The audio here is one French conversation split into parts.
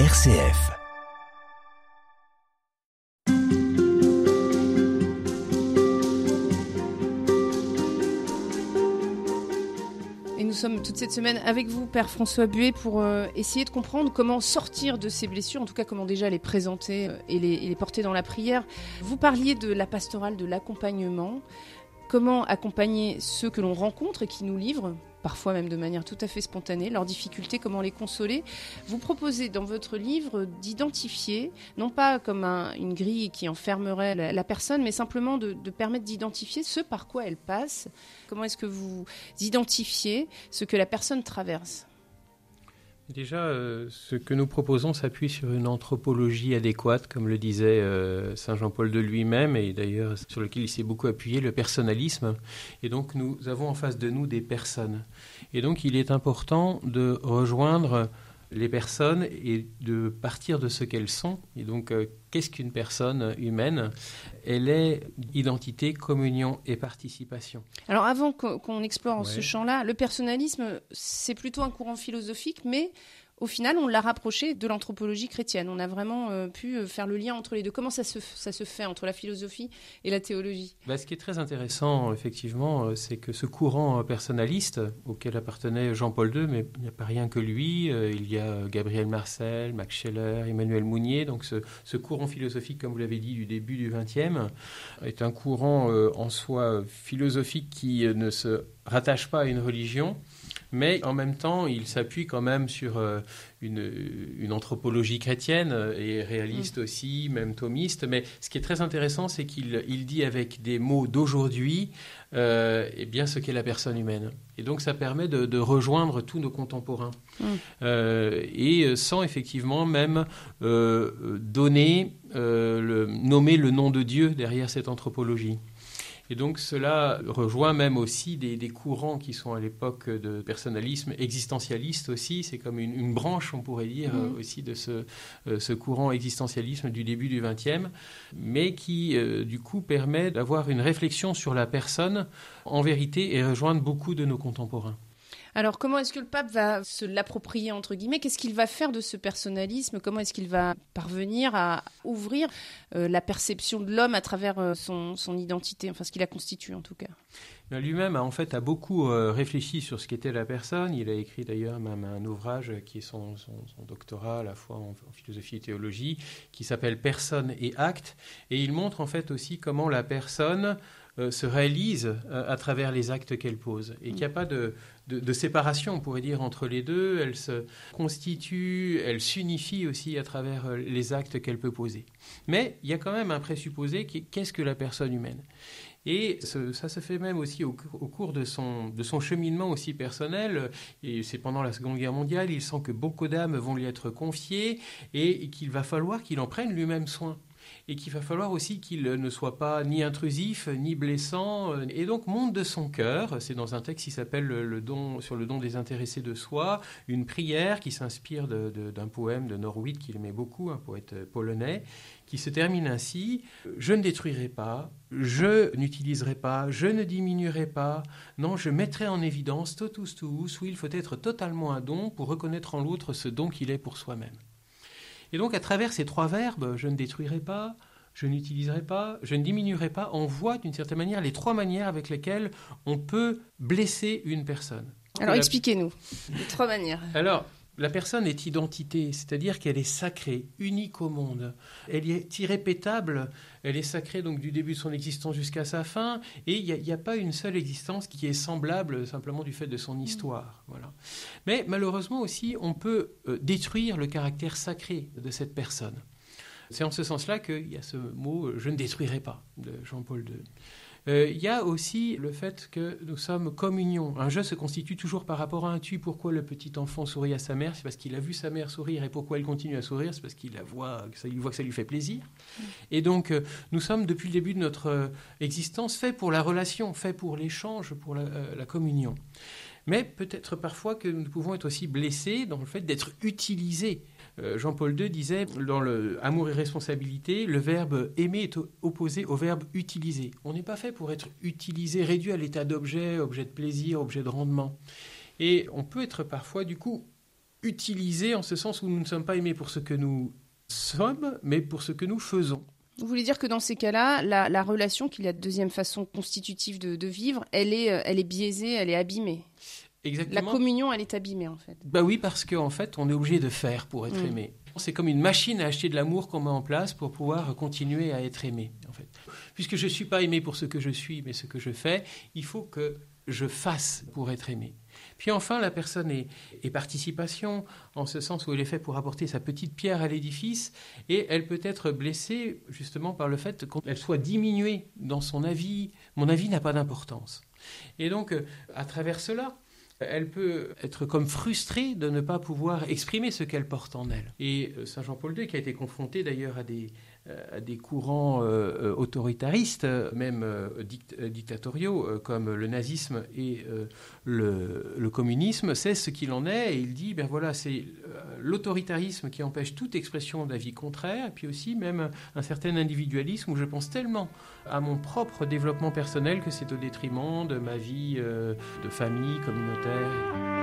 RCF. Et nous sommes toute cette semaine avec vous, Père François Buet, pour euh, essayer de comprendre comment sortir de ces blessures, en tout cas comment déjà les présenter euh, et, les, et les porter dans la prière. Vous parliez de la pastorale, de l'accompagnement. Comment accompagner ceux que l'on rencontre et qui nous livrent? Parfois même de manière tout à fait spontanée, leurs difficultés, comment les consoler. Vous proposez dans votre livre d'identifier, non pas comme un- une grille qui enfermerait la, la personne, mais simplement de, de permettre d'identifier ce par quoi elle passe. Comment est-ce que vous identifiez ce que la personne traverse? Déjà, euh, ce que nous proposons s'appuie sur une anthropologie adéquate, comme le disait euh, Saint Jean-Paul de lui-même, et d'ailleurs sur lequel il s'est beaucoup appuyé, le personnalisme. Et donc, nous avons en face de nous des personnes. Et donc, il est important de rejoindre les personnes et de partir de ce qu'elles sont. Et donc, euh, qu'est-ce qu'une personne humaine? Elle est identité, communion et participation. Alors avant qu'on explore ce champ-là, le personnalisme, c'est plutôt un courant philosophique, mais au final, on l'a rapproché de l'anthropologie chrétienne. On a vraiment euh, pu euh, faire le lien entre les deux. Comment ça se, fait entre la philosophie et la théologie? Bah, ce qui est très intéressant, effectivement, euh, c'est que ce courant personnaliste auquel appartenait Jean-Paul II, mais il n'y a pas rien que lui, il y a Gabriel Marcel, Max Scheller, Emmanuel Mounier, donc ce, courant philosophique, comme vous l'avez dit, du début du XXe, est un courant en soi philosophique qui ne se rattache pas à une religion, mais en même temps, il s'appuie quand même sur euh, une, une anthropologie chrétienne euh, et réaliste aussi, même thomiste. Mais ce qui est très intéressant, c'est qu'il il dit avec des mots d'aujourd'hui euh, eh bien ce qu'est la personne humaine. Et donc ça permet de, de rejoindre tous nos contemporains. Mm. Euh, et sans effectivement même euh, donner, le, nommer le nom de Dieu derrière cette anthropologie. Et donc cela rejoint même aussi des, des courants qui sont à l'époque de personnalisme existentialiste aussi. C'est comme une, une branche, on pourrait dire, Mhm. euh, aussi de ce, euh, ce courant existentialisme du début du XXe, mais qui euh, du coup permet d'avoir une réflexion sur la personne en vérité et rejoindre beaucoup de nos contemporains. Alors, comment est-ce que le pape va se l'approprier, entre guillemets? Qu'est-ce qu'il va faire de ce personnalisme? Comment est-ce qu'il va parvenir à ouvrir euh, la perception de l'homme à travers euh, son, son identité, enfin ce qui la constitue en tout cas. Mais Lui-même a en fait a beaucoup euh, réfléchi sur ce qu'était la personne. Il a écrit d'ailleurs même un ouvrage qui est son, son- son doctorat à la fois en, en philosophie et théologie, qui s'appelle Personne et acte. Et il montre en fait aussi comment la personne euh, se réalise euh, à travers les actes qu'elle pose. Et qu'il n'y a pas de, de- séparation, on pourrait dire, entre les deux. Elle se constitue, elle s'unifie aussi à travers euh, les actes qu'elle peut poser. Mais il y a quand même un présupposé qu'est-ce que la personne humaine? Et ça se fait même aussi au, cours- au cours de son, de son cheminement aussi personnel. Et c'est pendant la Seconde Guerre mondiale, il sent que beaucoup d'âmes vont lui être confiées et qu'il va falloir qu'il en prenne lui-même soin. Et qu'il va falloir aussi qu'il ne soit pas ni intrusif, ni blessant. euh, Et donc monte de son cœur, c'est dans un texte qui s'appelle le, don, sur le don des intéressés de soi, une prière qui s'inspire d'un poème de Norwid qu'il aimait beaucoup, un poète polonais, qui se termine ainsi Je ne détruirai pas, je n'utiliserai pas, je ne diminuerai pas, non, je mettrai en évidence totus tuus où il faut être totalement un don pour reconnaître en l'autre ce don qu'il est pour soi-même. Et donc, à travers ces trois verbes, je ne détruirai pas, je n'utiliserai pas, je ne diminuerai pas, on voit d'une certaine manière les trois manières avec lesquelles on peut blesser une personne. Alors, La- expliquez-nous de trois manières. alors, la personne est identité, c'est-à-dire qu'elle est sacrée, unique au monde. Elle est irrépétable, elle est sacrée donc du début de son existence jusqu'à sa fin, et il n'y a, a pas une seule existence qui est semblable simplement du fait de son histoire. Voilà. Mais malheureusement aussi, on peut euh, détruire le caractère sacré de cette personne. C'est en ce sens-là qu'il y a ce mot euh, « je ne détruirai pas » de Jean-Paul II. Euh, Il y a aussi le fait que nous sommes communion. Un je se constitue toujours par rapport à un tu. Pourquoi le petit enfant sourit à sa mère? C'est parce qu'il a vu sa mère sourire. Et pourquoi elle continue à sourire? C'est parce qu'il la voit, il voit que ça lui fait plaisir. Et donc, euh, nous sommes depuis le début de notre euh, existence faits pour la relation, faits pour l'échange, pour la, euh, la communion. Mais peut-être parfois que nous pouvons être aussi blessés dans le fait d'être utilisés. Euh, Jean-Paul II disait dans le Amour et responsabilité, le verbe aimer est opposé au verbe utiliser. On n'est pas fait pour être utilisé, réduit à l'état d'objet, objet de plaisir, objet de rendement. Et on peut être parfois, du coup, utilisé en ce sens où nous ne sommes pas aimés pour ce que nous sommes, mais pour ce que nous faisons. Vous voulez dire que dans ces cas-là, la, relation, qu'il y a de deuxième façon constitutive de, vivre, elle est, euh, elle est biaisée, elle est abîmée? Exactement. La communion, elle est abîmée en fait. Bah oui, parce qu'en fait, on est obligé de faire pour être mm. aimé. C'est comme une machine à acheter de l'amour qu'on met en place pour pouvoir continuer à être aimé. En fait, puisque je ne suis pas aimé pour ce que je suis, mais ce que je fais, il faut que je fasse pour être aimé. Puis enfin, la personne est, participation, en ce sens où elle est faite pour apporter sa petite pierre à l'édifice, et elle peut être blessée justement par le fait qu'elle soit diminuée dans son avis. Mon avis n'a pas d'importance. Et donc, euh, à travers cela, elle peut être comme frustrée de ne pas pouvoir exprimer ce qu'elle porte en elle. Et euh, Saint Jean-Paul II, qui a été confronté d'ailleurs à des, euh, des courants euh, euh, autoritaristes, même dictatoriaux, comme le nazisme et le, communisme, c'est ce qu'il en est. Et il dit, ben voilà, c'est l'autoritarisme qui empêche toute expression d'avis contraire, puis aussi même un certain individualisme où je pense tellement à mon propre développement personnel que c'est au détriment de ma vie de famille communautaire.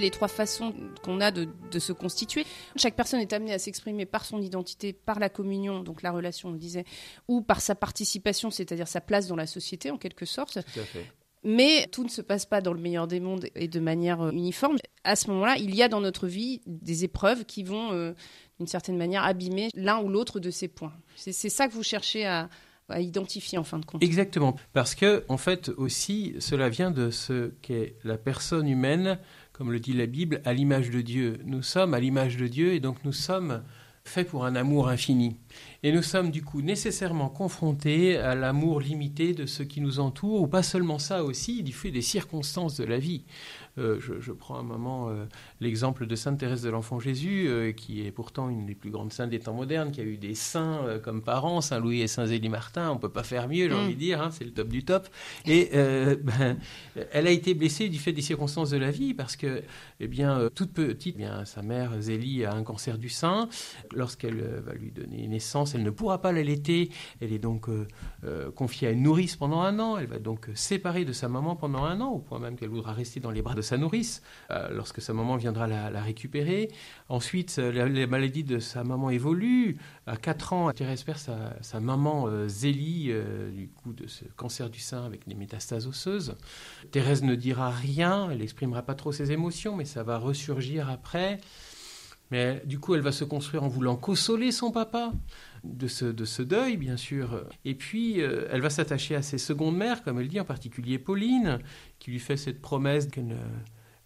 Les trois façons qu'on a de, se constituer. Chaque personne est amenée à s'exprimer par son identité, par la communion, donc la relation, on le disait, ou par sa participation, c'est-à-dire sa place dans la société en quelque sorte. Mais tout ne se passe pas dans le meilleur des mondes et de manière euh, uniforme. À ce moment-là, il y a dans notre vie des épreuves qui vont, euh, d'une certaine manière, abîmer l'un ou l'autre de ces points. C'est ça que vous cherchez à, à identifier en fin de compte. Exactement, parce que en fait aussi cela vient de ce qu'est la personne humaine comme le dit la Bible, à l'image de Dieu. Nous sommes à l'image de Dieu et donc nous sommes faits pour un amour infini. Et nous sommes du coup nécessairement confrontés à l'amour limité de ceux qui nous entourent, ou pas seulement ça aussi, du fait des circonstances de la vie. Euh, je, prends un moment euh, l'exemple de Sainte Thérèse de l'Enfant Jésus, euh, qui est pourtant une des plus grandes saintes des temps modernes, qui a eu des saints comme parents, Saint Louis et Saint Zélie Martin. On peut pas faire mieux, j'ai mm. envie de dire. Hein, c'est le top du top. Et ben, elle a été blessée du fait des circonstances de la vie, parce que, eh bien, toute petite, eh bien, sa mère Zélie a un cancer du sein. Lorsqu'elle va lui donner naissance, elle ne pourra pas l'allaiter. Elle est donc confiée à une nourrice pendant un an. Elle va donc séparer de sa maman pendant un an, au point même qu'elle voudra rester dans les bras de sa nourrice euh, lorsque sa maman viendra la, récupérer. Ensuite, euh, la, maladie de sa maman évolue. À 4 ans, Thérèse perd sa, maman euh, Zélie du coup de ce cancer du sein avec des métastases osseuses. Thérèse ne dira rien, elle n'exprimera pas trop ses émotions, mais ça va ressurgir après. Mais du coup, elle va se construire en voulant consoler son papa de ce, de ce deuil, bien sûr. Et puis, elle va s'attacher à ses secondes mères, comme elle dit, en particulier Pauline, qui lui fait cette promesse qu'elle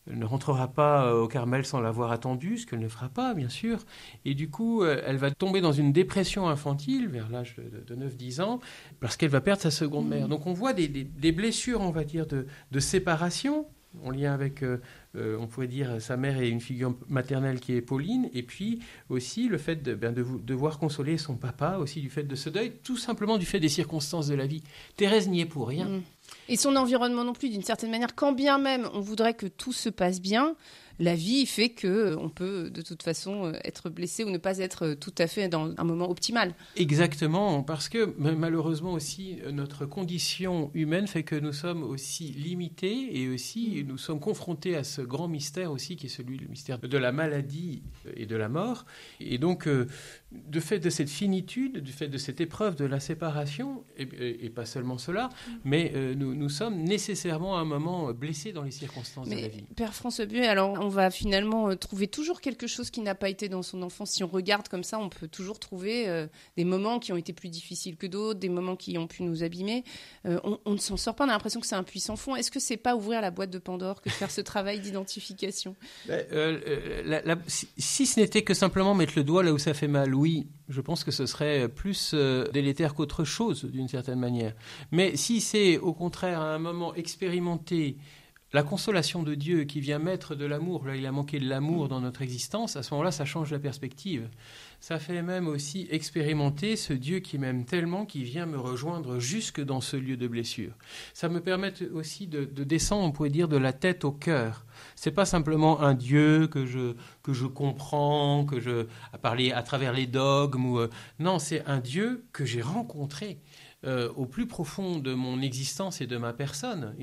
ne, rentrera pas euh, au Carmel sans l'avoir attendu, ce qu'elle ne fera pas, bien sûr. Et du coup, euh, elle va tomber dans une dépression infantile vers l'âge de, 9-10 ans, parce qu'elle va perdre sa seconde mère. Donc on voit des, blessures, on va dire, de, séparation en lien avec, euh, on pourrait dire, sa mère et une figure maternelle qui est Pauline, et puis aussi le fait de, ben, de, devoir consoler son papa, aussi du fait de ce deuil, tout simplement du fait des circonstances de la vie. Thérèse n'y est pour rien. Mm. Et son environnement non plus, d'une certaine manière, quand bien même on voudrait que tout se passe bien, la vie fait que euh, on peut de toute façon euh, être blessé ou ne pas être euh, tout à fait dans un moment optimal. Exactement, parce que malheureusement aussi notre condition humaine fait que nous sommes aussi limités et aussi nous sommes confrontés à ce grand mystère aussi qui est celui le mystère de la maladie et de la mort. Et donc de fait de cette finitude, du fait de cette épreuve de la séparation, et, pas seulement cela, mais nous, nous, sommes nécessairement à un moment blessés dans les circonstances de la vie. Père François Buet, alors on va finalement euh, trouver toujours quelque chose qui n'a pas été dans son enfance. Si on regarde comme ça, on peut toujours trouver euh, des moments qui ont été plus difficiles que d'autres, des moments qui ont pu nous abîmer. Euh, on, ne s'en sort pas, on a l'impression que c'est un puissant fond. Est-ce que c'est pas ouvrir la boîte de Pandore que faire ce travail d'identification? Ben, si, ce n'était que simplement mettre le doigt là où ça fait mal, oui, je pense que ce serait plus délétère qu'autre chose d'une certaine manière. Mais si c'est au contraire à un moment expérimenté, la consolation de Dieu qui vient mettre de l'amour, là il a manqué de l'amour dans notre existence, à ce moment-là ça change la perspective. Ça fait même aussi expérimenter ce Dieu qui m'aime tellement, qui vient me rejoindre jusque dans ce lieu de blessure. Ça me permet aussi de, descendre, on pourrait dire, de la tête au cœur. C'est pas simplement un Dieu que je, que je comprends, que je, à parler à travers les dogmes ou, euh, non, c'est un Dieu que j'ai rencontré euh, au plus profond de mon existence et de ma personne,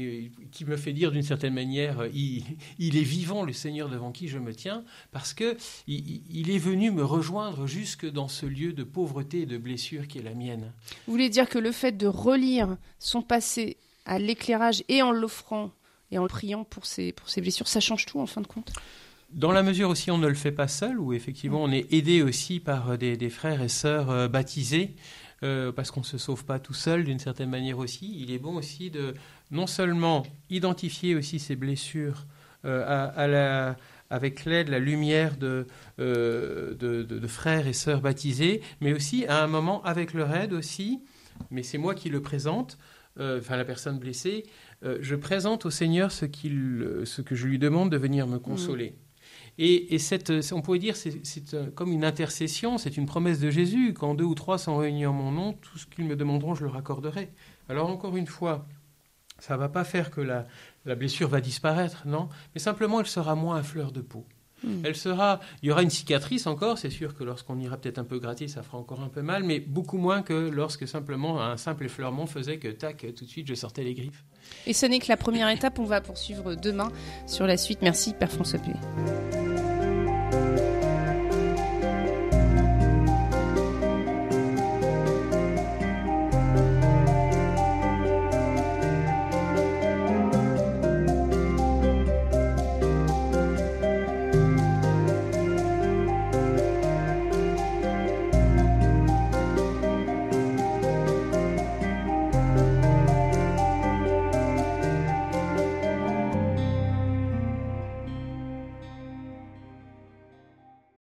qui me fait dire d'une certaine manière, euh, il, est vivant le Seigneur devant qui je me tiens, parce que il, est venu me rejoindre jusque dans ce lieu de pauvreté et de blessure qui est la mienne. Vous voulez dire que le fait de relire son passé à l'éclairage et en l'offrant et en le priant pour ses, pour ses blessures, ça change tout en fin de compte? Dans la mesure aussi on ne le fait pas seul, où effectivement on est aidé aussi par des, des frères et sœurs euh, baptisés, euh, parce qu'on ne se sauve pas tout seul d'une certaine manière aussi. Il est bon aussi de non seulement identifier aussi ces blessures euh, avec l'aide, la lumière euh, de, frères et sœurs baptisés, mais aussi à un moment avec leur aide aussi, mais c'est moi qui le présente, enfin la personne blessée, je présente au Seigneur ce, ce que je lui demande de venir me consoler. Et, cette, on pourrait dire, c'est comme une intercession, c'est une promesse de Jésus. Quand deux ou trois sont réunis en mon nom, tout ce qu'ils me demanderont, je leur accorderai. Alors encore une fois, ça ne va pas faire que la, blessure va disparaître, non, mais simplement elle sera moins à fleur de peau. Hmm. Elle sera, il y aura une cicatrice encore, c'est sûr que lorsqu'on ira peut-être un peu gratter, ça fera encore un peu mal, mais beaucoup moins que lorsque simplement un simple effleurement faisait que tac, tout de suite je sortais les griffes. Et ce n'est que la première étape, on va poursuivre demain sur la suite. Merci Père François Puy.